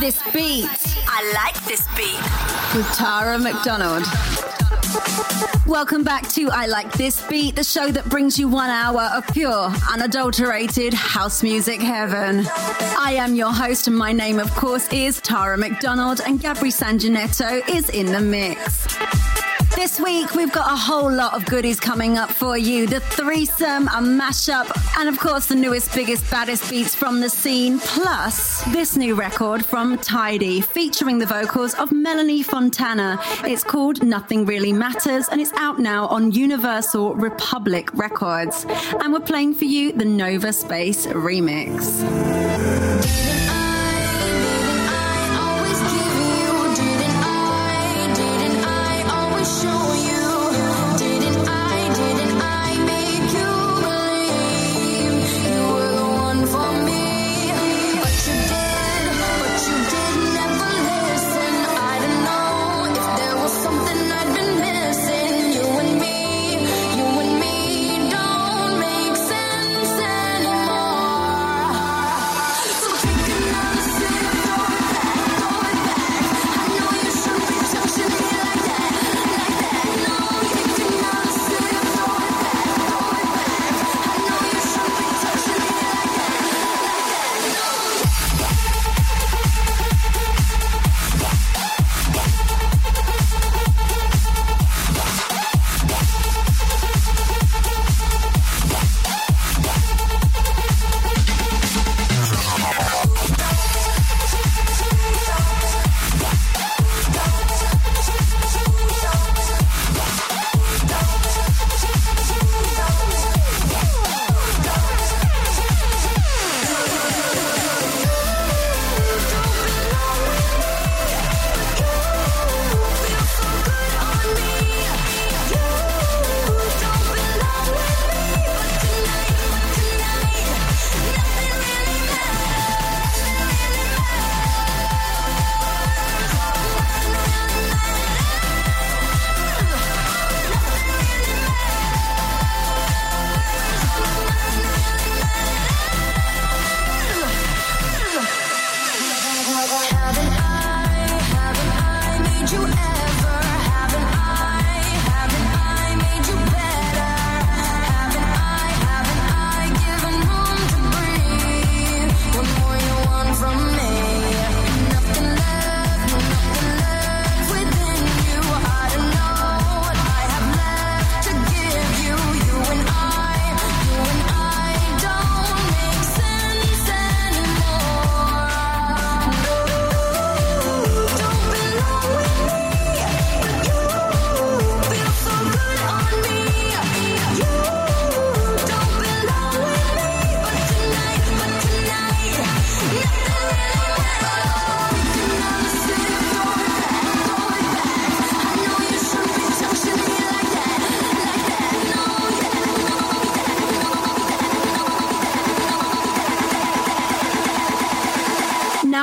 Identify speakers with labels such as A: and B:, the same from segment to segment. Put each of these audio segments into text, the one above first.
A: this beat.
B: I like this beat.
A: With Tara McDonald. Welcome back to I Like This Beat, the show that brings you one hour of pure, unadulterated house music heaven. I am your host, and my name, of course, is Tara McDonald, and Gabri Sanjanetto is in the mix. This week, we've got a whole lot of goodies coming up for you. The threesome, a mashup, and of course, the newest, biggest, baddest beats from the scene, plus this new record from Tidy, featuring the vocals of Melanie Fontana. It's called Nothing Really Matters, and it's out now on Universal Republic Records. And we're playing for you the Nova Space remix.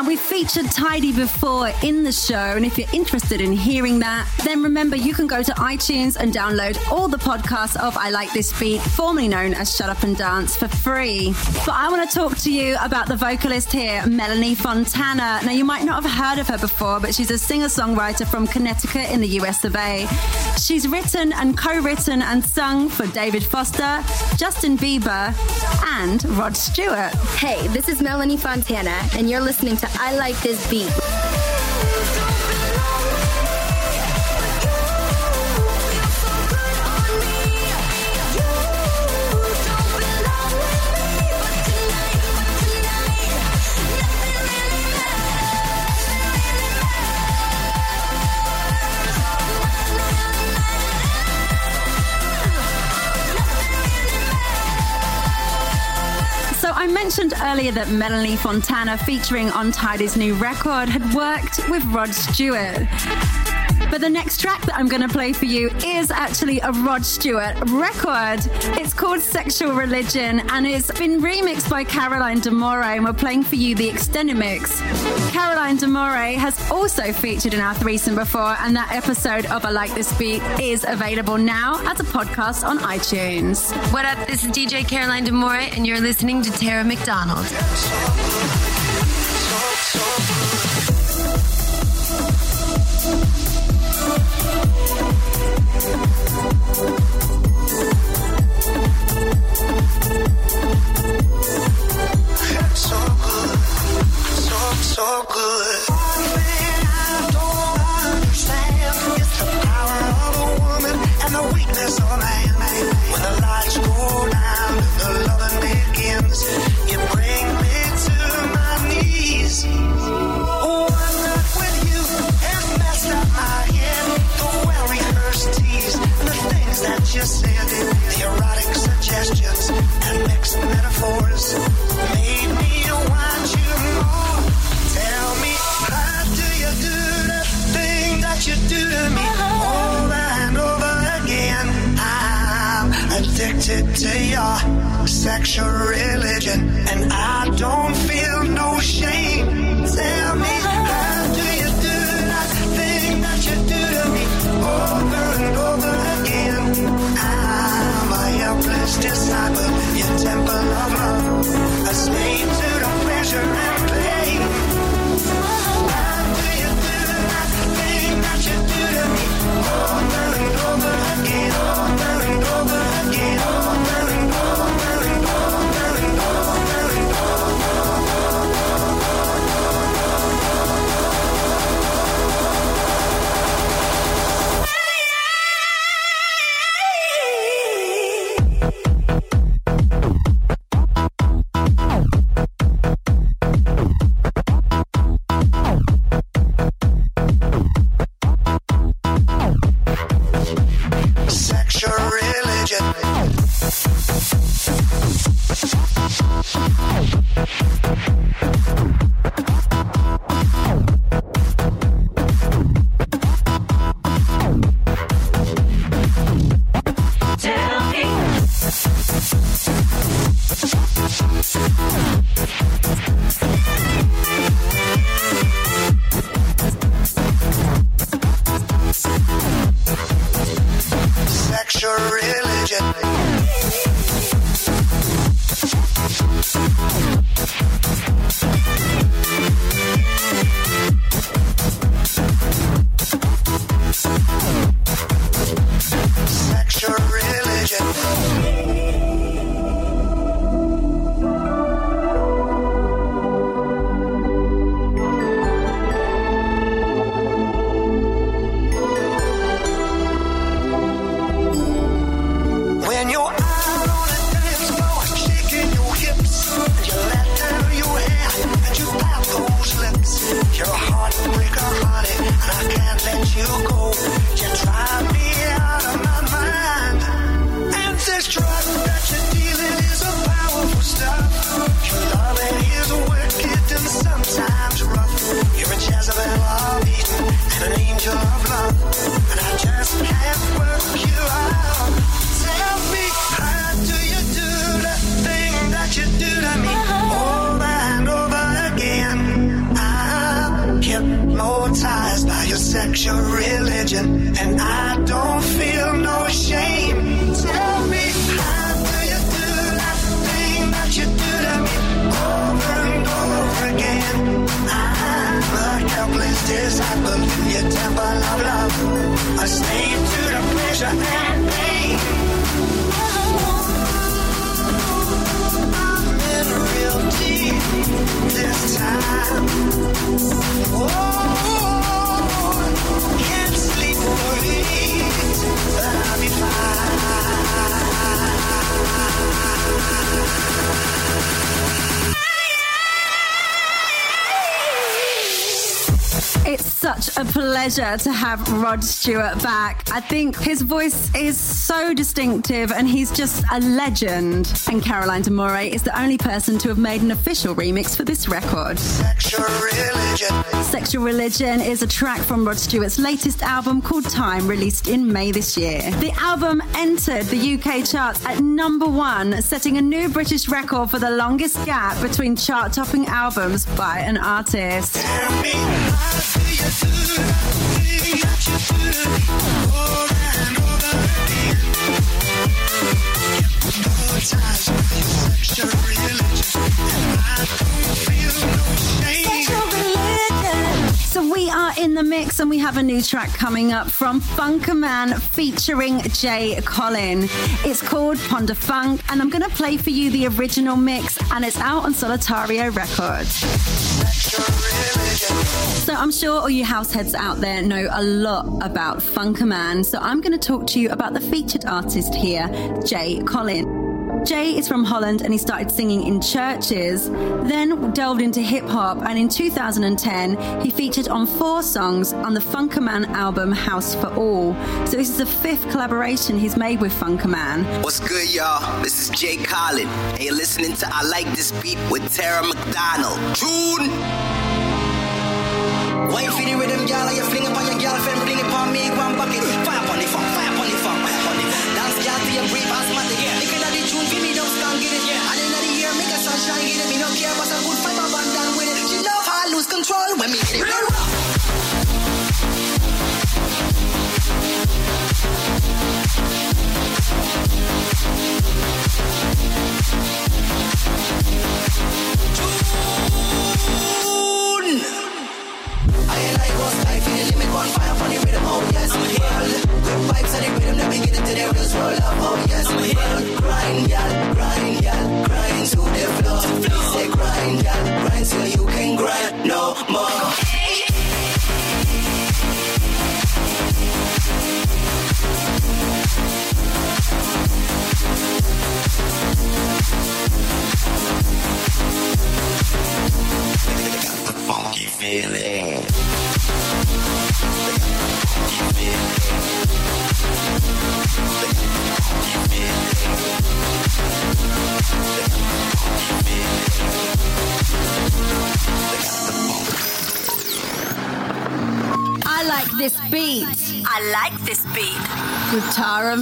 A: Featured Tidy before in the show, and if you're interested in hearing that, then remember you can go to iTunes and download all the podcasts of I Like This Beat, formerly known as Shut Up and Dance, for free. But I want to talk to you about the vocalist here, Melanie Fontana. Now, you might not have heard of her before, but she's a singer songwriter from Connecticut in the US of A. She's written and co written and sung for David Foster, Justin Bieber, and Rod Stewart.
C: Hey, this is Melanie Fontana, and you're listening to I Like This Beat.
A: Mentioned earlier that Melanie Fontana, featuring on Tidy's new record, had worked with Rod Stewart. But the next track that I'm going to play for you is actually a Rod Stewart record. It's called Sexual Religion and it's been remixed by Caroline D'Amore, and we're playing for you the extended mix. Caroline D'Amore has also featured in our threesome before, and that episode of I Like This Beat is available now as a podcast on iTunes.
D: What up? This is DJ Caroline D'Amore, and you're listening to Tara McDonald.
E: So good. A pleasure to
A: have Rod Stewart back. I think his voice is so distinctive and he's just a legend. And Caroline D'Amore is the only person to have made an official remix for this record.
E: Sexual religion.
A: Sexual Religion is a track from Rod Stewart's latest album called Time, released in May this year. The album entered the UK charts at number one, setting a new British record for the longest gap between chart topping albums by an artist.
E: Tell me, how do you do that thing that you do over and over again? Hypnotized by your religion, and I don't feel no shame.
A: In the mix and we have a new track coming up from Funkerman featuring Jay Collin. It's called Ponder Funk and I'm going to play for you the original mix and it's out on Solitario Records. So I'm sure all you househeads out there know a lot about Funkerman, so I'm going to talk to you about the featured artist here, Jay Collin. Jay is from Holland and he started singing in churches, then delved into hip hop, and in 2010 he featured on four songs on the Funkerman album House for All. So this is the fifth collaboration he's made with Funkerman.
F: What's good, y'all? This is Jay Collin, and you're listening to I Like This Beat with Tara McDonald. Tune! Wine for the rhythm, y'all, you fling upon your girlfriend, bring it upon me, one bucket, fire upon the fire upon the fire upon the Dance, y'all, to your brief asthmatic, yeah.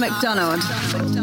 A: McDonald.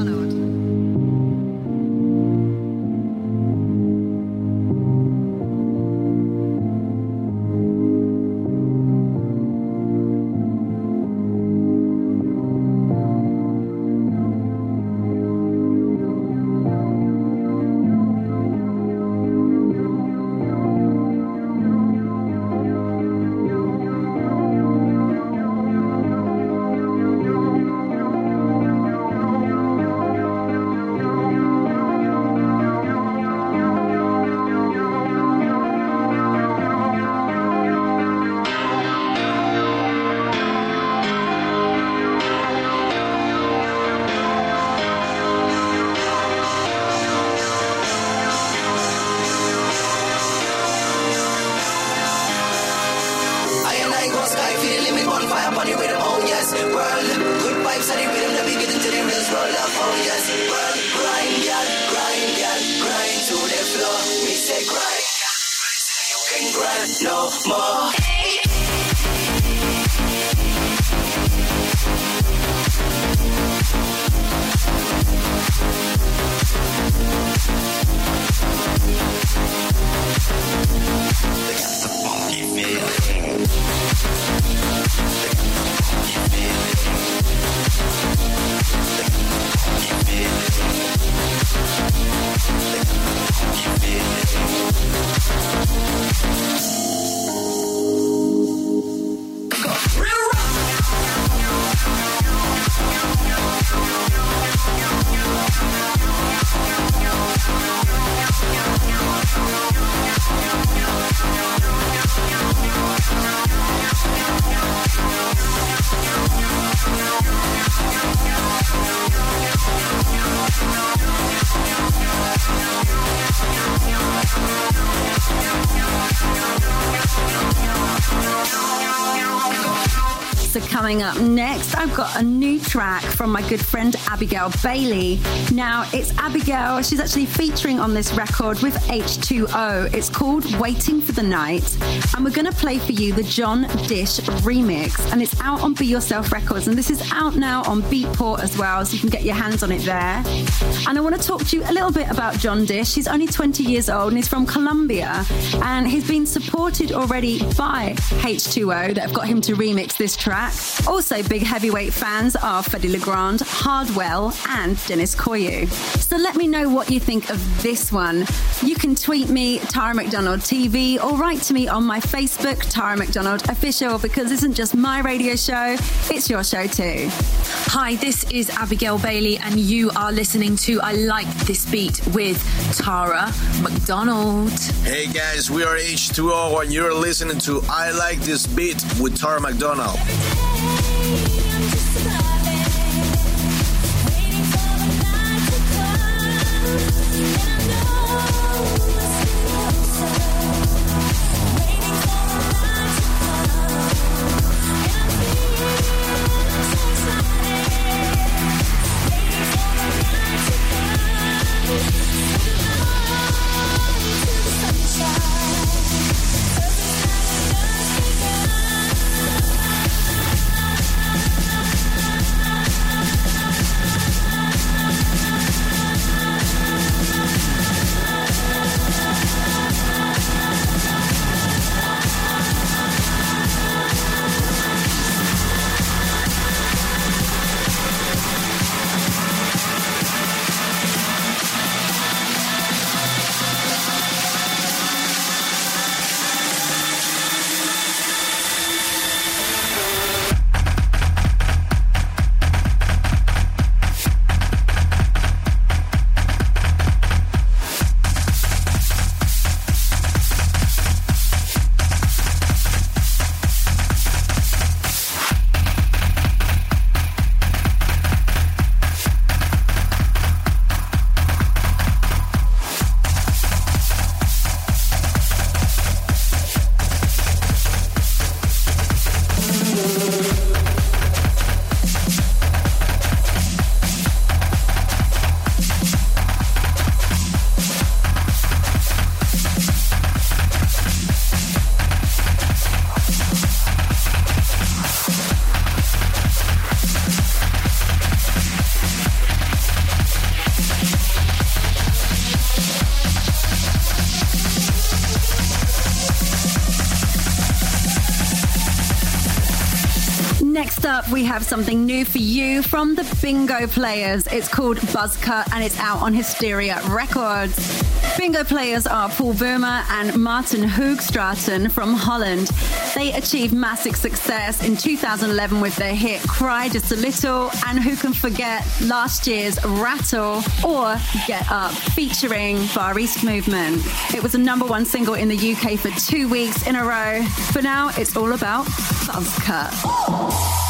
A: Next, I've got a new track from my good friend Abigail Bailey. Now, it's Abigail, she's actually featuring on this record with H2O. It's called Waiting for the Night, and we're going to play for you the John Dish remix, and it's out on Be Yourself Records, and this is out now on Beatport as well, so you can get your hands on it there. And I want to talk to you a little bit about John Dish. He's only 20 years old and he's from Colombia, and he's been supported already by H2O that have got him to remix this track. Also, big heavyweight fans are Fedde Le Grand, Hardwell, and Dennis Koyu. So let me know what you think of this one. You can tweet me, Tara McDonald TV, or write to me on my Facebook, Tara McDonald Official, because this isn't just my radio show, it's your show too.
G: Hi, this is Abigail Bailey, and you are listening to I Like This
B: Beat with Tara McDonald.
H: Hey guys, we are H2O and you're listening to I Like This Beat with Tara McDonald.
A: Have something new for you from the Bingo Players. It's called Buzzcut and it's out on Hysteria Records. Bingo Players are Paul Bäumer and Martin Hoogstraten from Holland. They achieved massive success in 2011 with their hit Cry Just a Little and who can forget last year's Rattle or Get Up featuring Far East Movement. It was a number one single in the UK for two weeks in a row. For now, it's all about Buzzcut.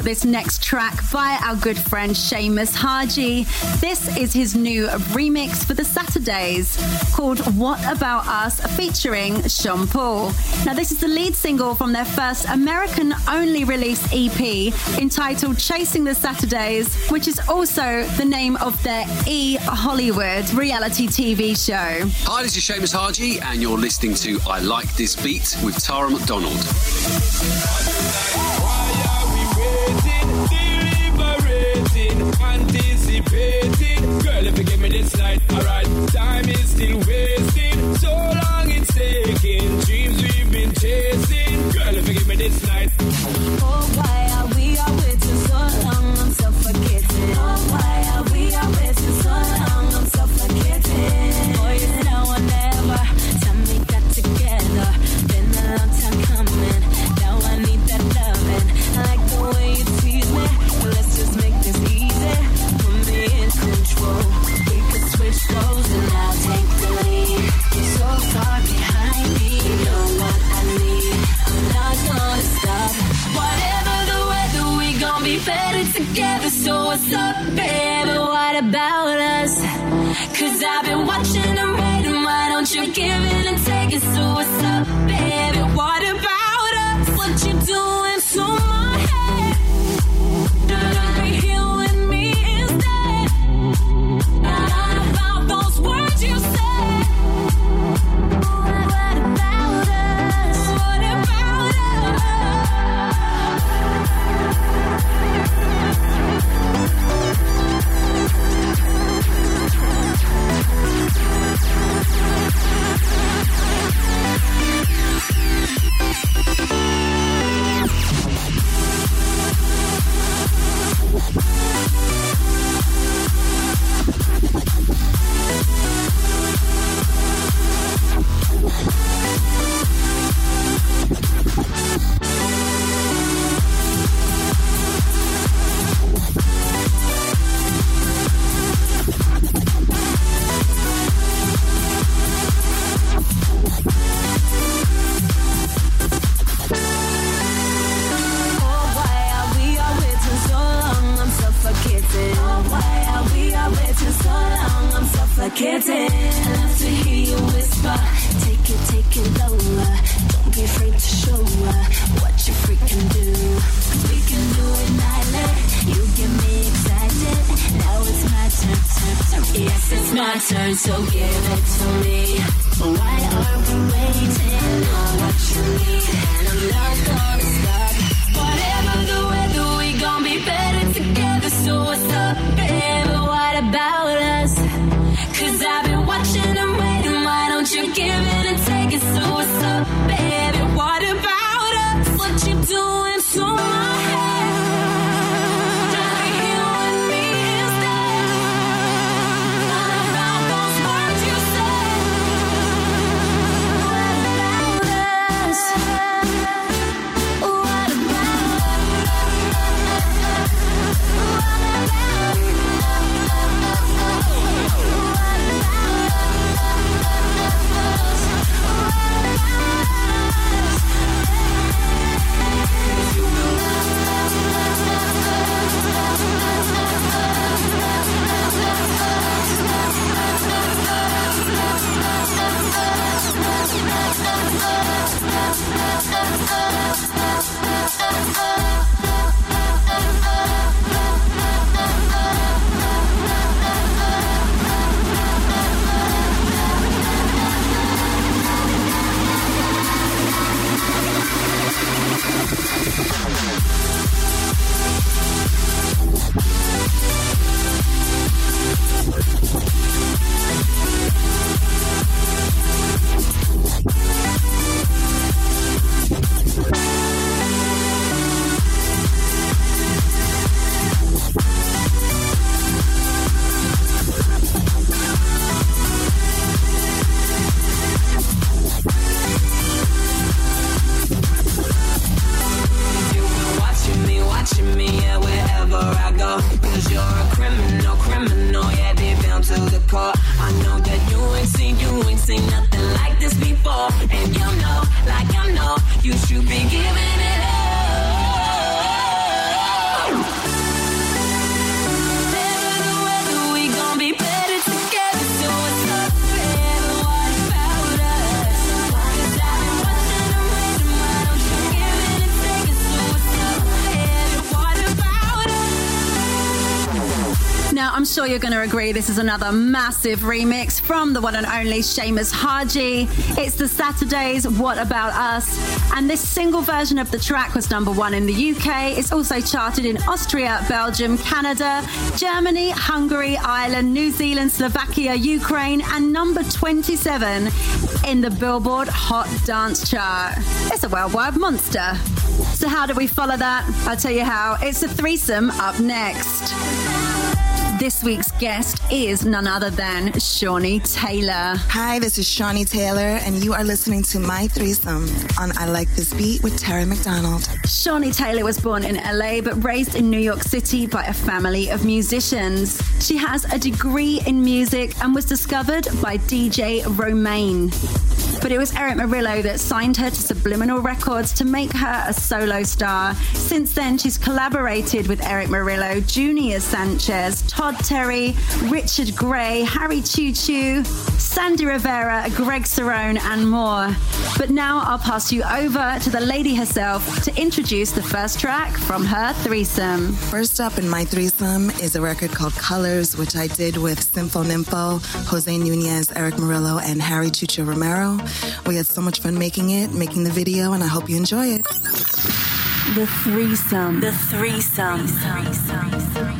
A: got this next track by our good friend Seamus Haji. This is his new remix for the Saturdays called What About Us featuring Sean Paul. Now, this is the lead single from their first American only release EP entitled Chasing the Saturdays, which is also the name of their E Hollywood reality TV show.
I: Hi, this is Seamus Haji, and you're listening to I Like This Beat with Tara McDonald.
J: this. Alright, time is still
H: waiting.
A: Agree this is another massive remix from the one and only Seamus Haji. It's the Saturdays What About Us, and this single version of the track was number one in the UK. It's also charted in Austria, Belgium, Canada, Germany, Hungary, Ireland, New Zealand, Slovakia, Ukraine, and number 27 in the Billboard Hot Dance Chart. It's a worldwide monster. So, how do we follow that? I'll tell you how. It's a threesome up next. This week's guest is none other than Shawnee Taylor.
K: Hi, this is Shawnee Taylor, and you are listening to My Threesome on I Like This Beat with Tara McDonald.
A: Shawnee Taylor was born in LA but raised in New York City by a family of musicians. She has a degree in music and was discovered by DJ Romaine. But it was Erick Morillo that signed her to Subliminal Records to make her a solo star. Since then, she's collaborated with Erick Morillo, Junior Sanchez, Todd Terry, Richard Gray, Harry Choo Choo, Sandy Rivera, Greg Cerrone, and more. But now I'll pass you over to the lady herself to introduce the first track from her threesome.
K: First up in my threesome is a record called Colors, which I did with Sympho Nympho, Jose Nunez, Erick Morillo, and Harry Choo Choo Romero. We had so much fun making it, making the video, and I hope you enjoy it.
A: The threesome.
H: The threesome.
L: Like a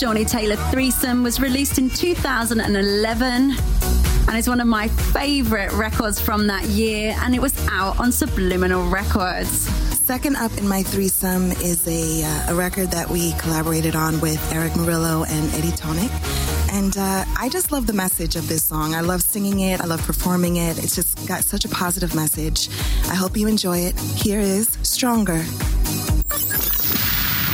L: in
A: Taylor threesome was released in 2011 and is one of my favorite records from that year, and it was out on Subliminal Records.
K: Second up in my threesome is a, uh, a record that we collaborated on with Erick Morillo and Eddie Thoneick. And uh, I just love the message of this song. I love singing it, I love performing it. It's just got such a positive message. I hope you enjoy it. Here is Stronger.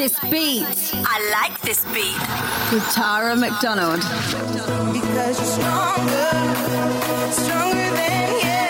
A: this beat.
H: I like this beat.
A: With Tara McDonald.
L: Because you're stronger, stronger than yesterday,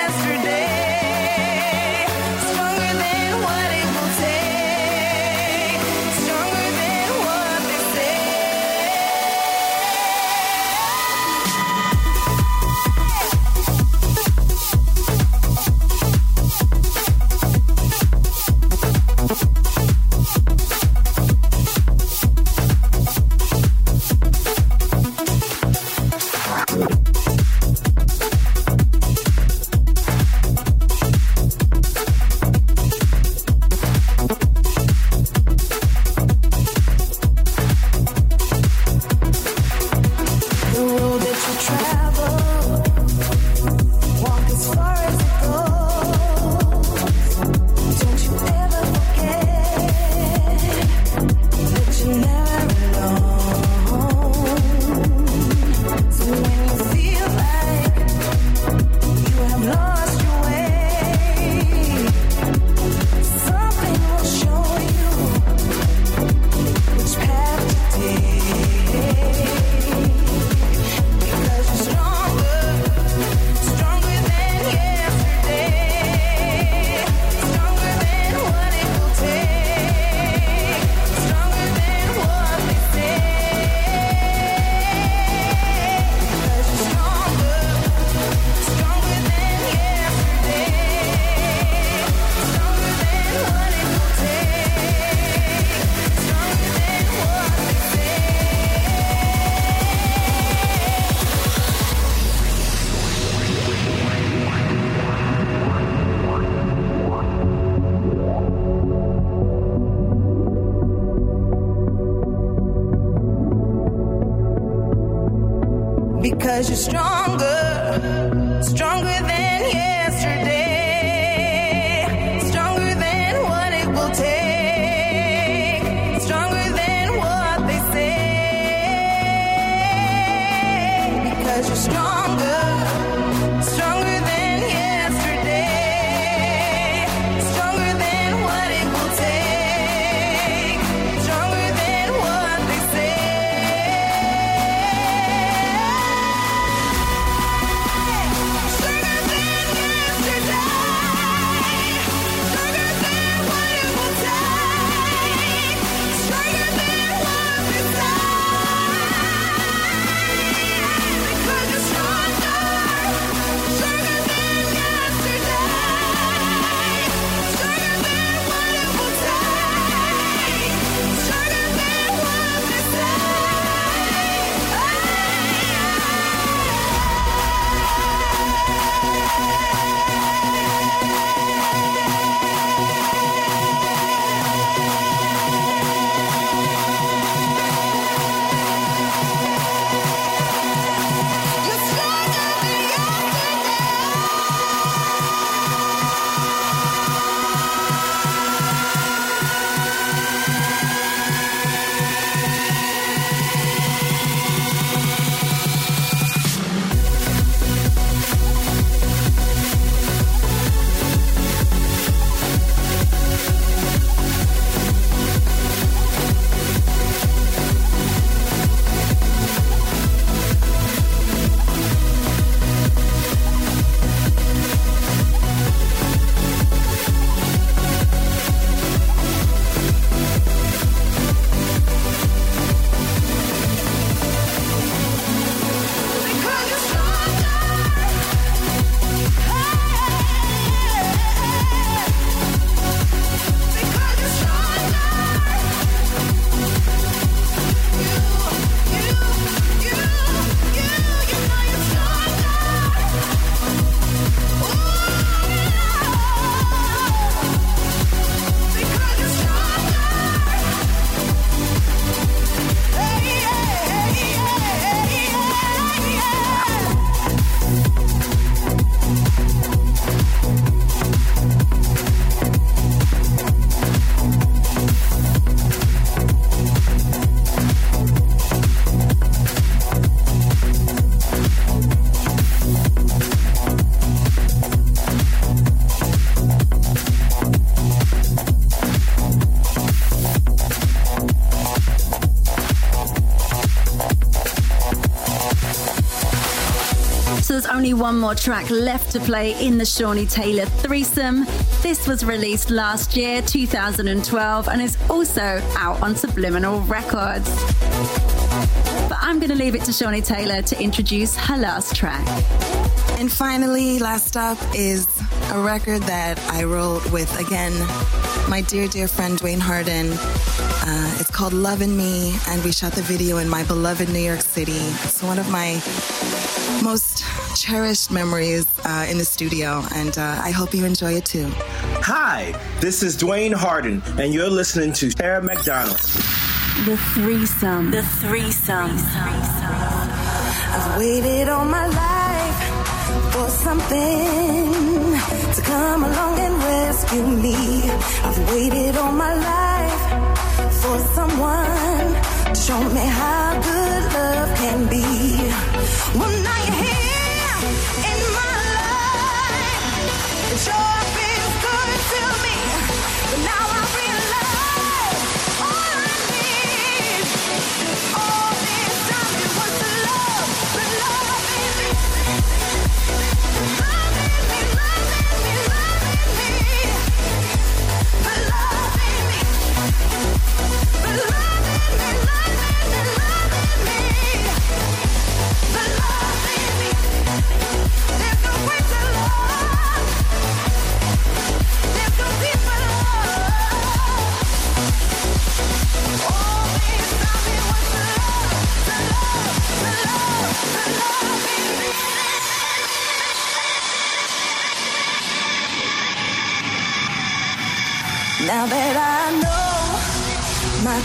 L: Because you're stronger,
A: one more track left to play in the Shawnee Taylor threesome. This was released last year, 2012, and is also out on Subliminal Records. But I'm going to leave it to Shawnee Taylor to introduce her last track.
K: And finally, last up is a record that I wrote with, again, my dear, dear friend Duane Harden. Uh, it's called Lovin' Me, and we shot the video in my beloved New York City. It's one of my cherished memories uh, in the studio, and uh, I hope you enjoy it too.
M: Hi, this is Duane Harden, and you're listening to Tara McDonald.
A: The threesome.
H: The threesome.
L: I've waited all my life for something to come along and rescue me. I've waited all my life for someone to show me how good love can be. Well, now you're here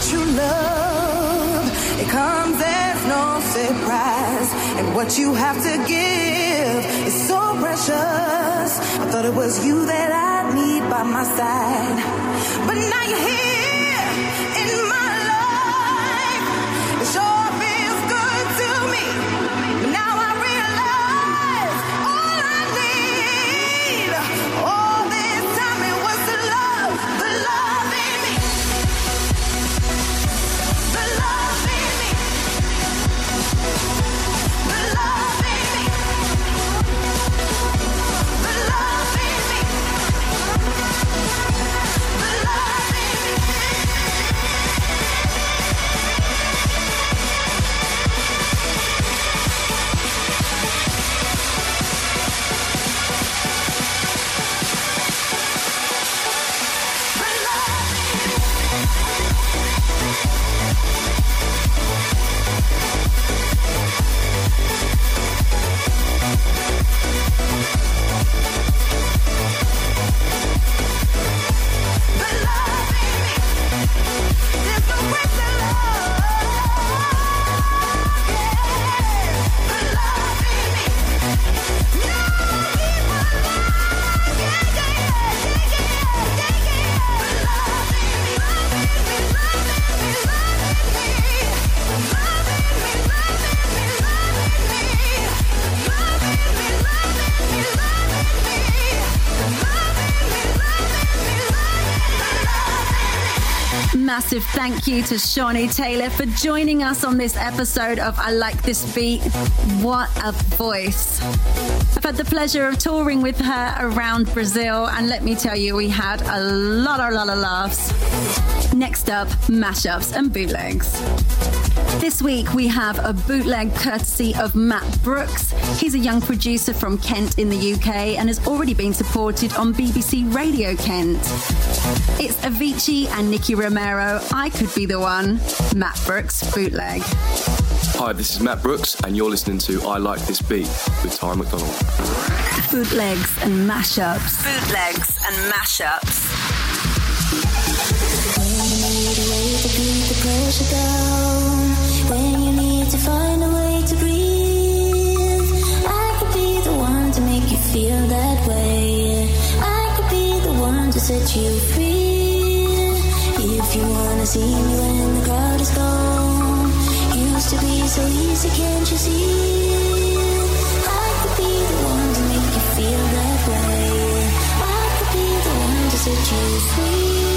L: true love, it comes as no surprise. And what you have to give is so precious. I thought it was you that I'd need by my side. But now you're here
A: Massive thank you to Shawnee Taylor for joining us on this episode of I Like This Beat. What a voice. I've had the pleasure of touring with her around Brazil, and let me tell you, we had a lot, a lot of laughs. Next up, mashups and bootlegs. This week we have a bootleg courtesy of Matt Brooks. He's a young producer from Kent in the UK and has already been supported on BBC Radio Kent. It's Avicii and Nicky Romero. I could be the one. Matt Brooks bootleg.
N: Hi, this is Matt Brooks, and you're listening to I Like This Beat with Ty McDonald.
A: Bootlegs and mashups.
H: Bootlegs and mashups.
O: to keep the pressure down. When you need to find a way to breathe, I could be the one to make you feel that way. Set you free. If you wanna see me when the crowd is gone, used to be so easy, can't you see? I could be the one to make you feel that way. I could be the one to set you free.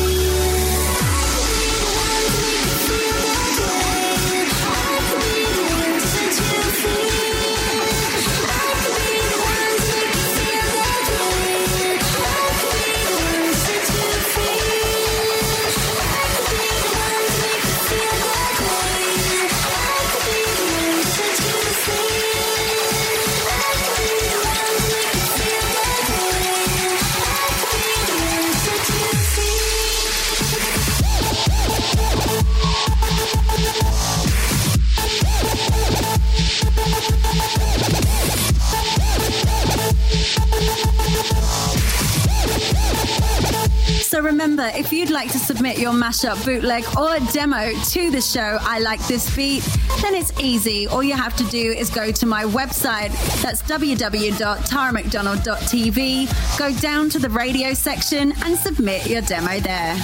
A: Remember, if you'd like to submit your mashup, bootleg, or demo to the show, I Like This Beat, then it's easy. All you have to do is go to my website. That's www.taramcdonald.tv. Go down to the radio section and submit your demo there.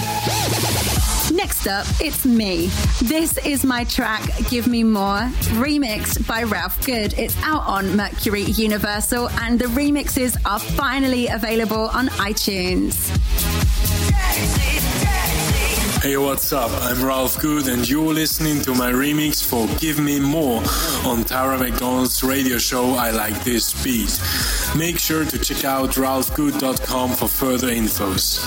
A: Next up, it's me. This is my track, Give Me More, remixed by Ralph Good. It's out on Mercury Universal, and the remixes are finally available on iTunes.
P: Hey, what's up? I'm Ralph Good, and you're listening to my remix for Give Me More on Tara McDonald's radio show I Like This Beat. Make sure to check out ralphgood.com for further infos.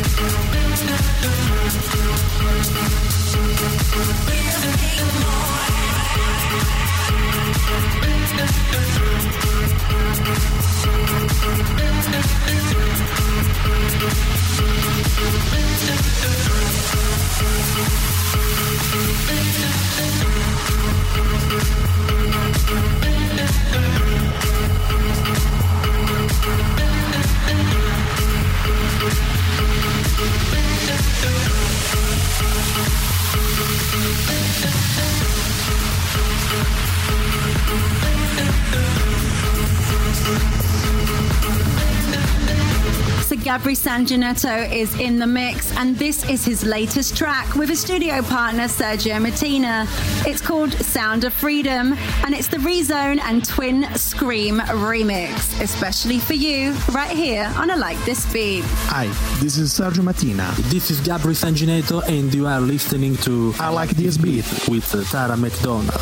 P: We haven't more.
A: Gabri Sanginetto is in the mix, and this is his latest track with his studio partner Sergio Martina. It's called Sound of Freedom, and it's the Rezone and Twin Scream remix, especially for you, right here on a Like This Beat.
Q: Hi, this is Sergio Martina.
R: This is Gabri Sanginetto, and you are listening to
Q: I Like This Beat
R: with Tara McDonald.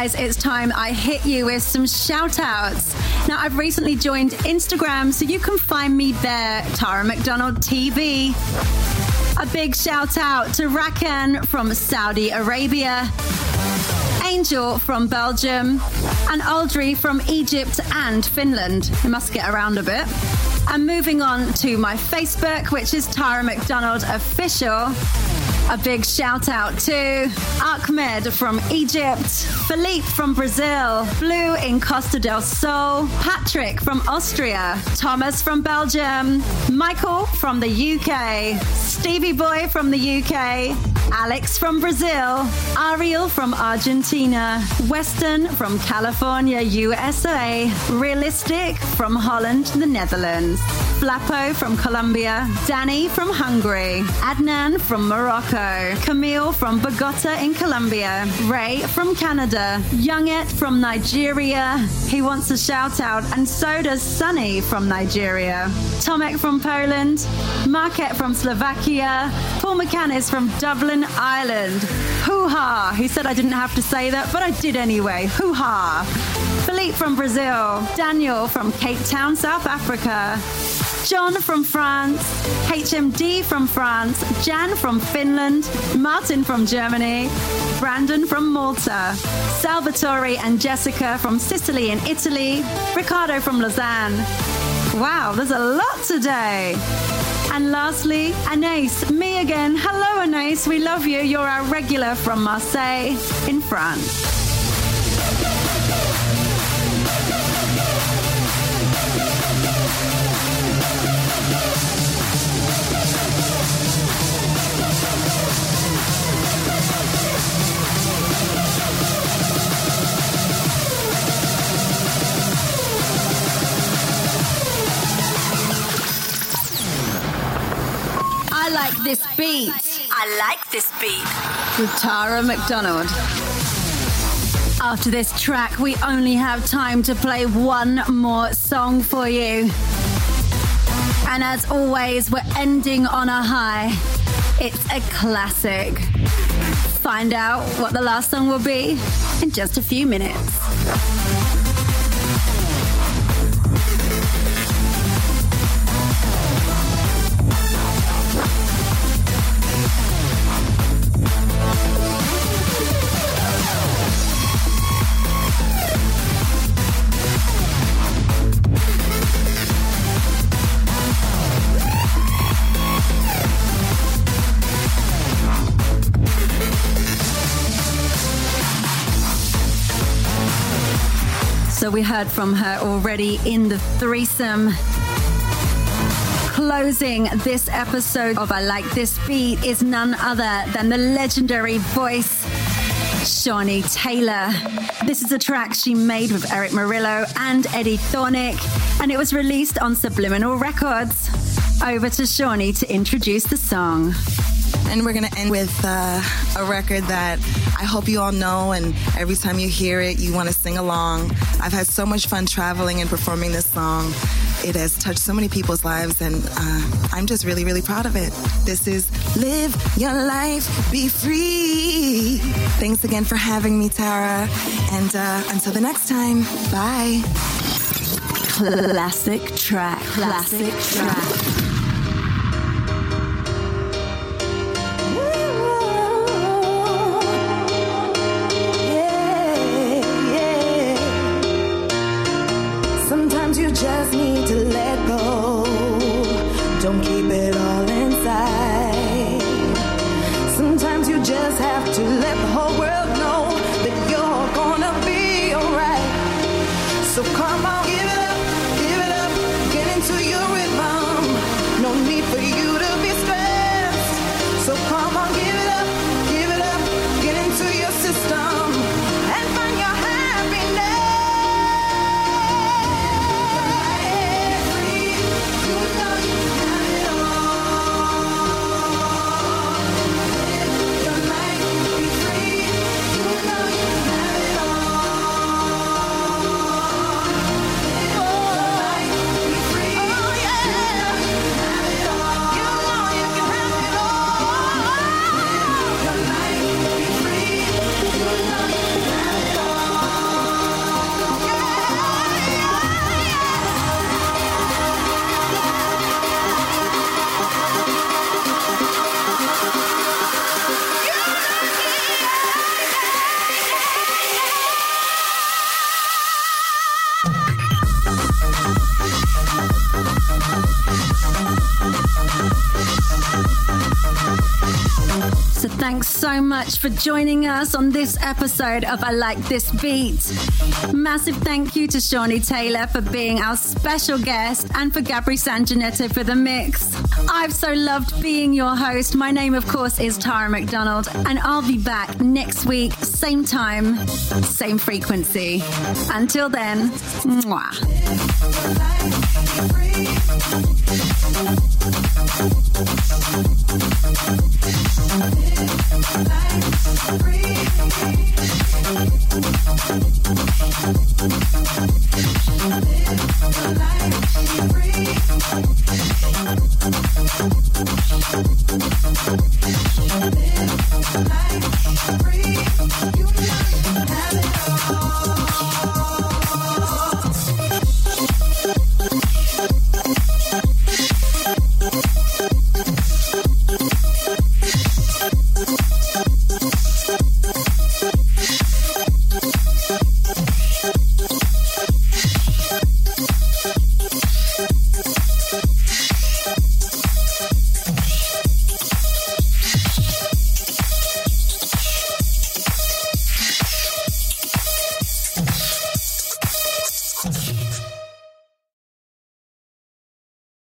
A: Guys, it's time I hit you with some shout outs. Now, I've recently joined Instagram, so you can find me there, Tara McDonald TV. A big shout out to Rakan from Saudi Arabia, Angel from Belgium, and Aldri from Egypt and Finland. We must get around a bit. And moving on to my Facebook, which is Tara McDonald Official. A big shout out to Ahmed from Egypt, Philippe from Brazil, Blue in Costa del Sol, Patrick from Austria, Thomas from Belgium, Michael from the UK, Stevie Boy from the UK, Alex from Brazil, Ariel from Argentina, Weston from California, USA, Realistic from Holland, the Netherlands, Flappo from Colombia, Danny from Hungary, Adnan from Morocco, Camille from Bogota in Colombia, Ray from Canada, Younget from Nigeria. He wants a shout out, and so does Sunny from Nigeria, Tomek from Poland, Market from Slovakia, Paul McCann is from Dublin, Ireland. Hoo ha! He said I didn't have to say that, but I did anyway. Hoo ha! Philippe from Brazil, Daniel from Cape Town, South Africa. John from France, HMD from France, Jan from Finland, Martin from Germany, Brandon from Malta, Salvatore and Jessica from Sicily in Italy, Ricardo from Lausanne. Wow, there's a lot today. And lastly, Anais, me again. Hello, Anais. We love you. You're our regular from Marseille in France. I like this beat.
B: I like this beat.
A: With Tara McDonald. After this track, we only have time to play one more song for you. And as always, we're ending on a high. It's a classic. Find out what the last song will be in just a few minutes. We heard from her already in the threesome. Closing this episode of I Like This Beat is none other than the legendary voice, Shawnee Taylor. This is a track she made with Erick Morillo and Eddie Thoneick, and it was released on Subliminal Records. Over to Shawnee to introduce the song.
K: And we're going to end with uh, a record that I hope you all know, and every time you hear it, you want to sing along. I've had so much fun traveling and performing this song. It has touched so many people's lives, and uh, I'm just really, really proud of it. This is Live Your Life, Be Free. Thanks again for having me, Tara. And uh, until the next time, bye.
A: Classic track. Classic track.
L: Sometimes just have to let the whole world so
A: much for joining us on this episode of I Like This Beat. Massive thank you to Shawnee Taylor for being our special guest and for Gabri Sanginetto for the mix. I've so loved being your host. My name, of course, is Tara McDonald, and I'll be back next week, same time, same frequency. Until then, mwah.
L: Free,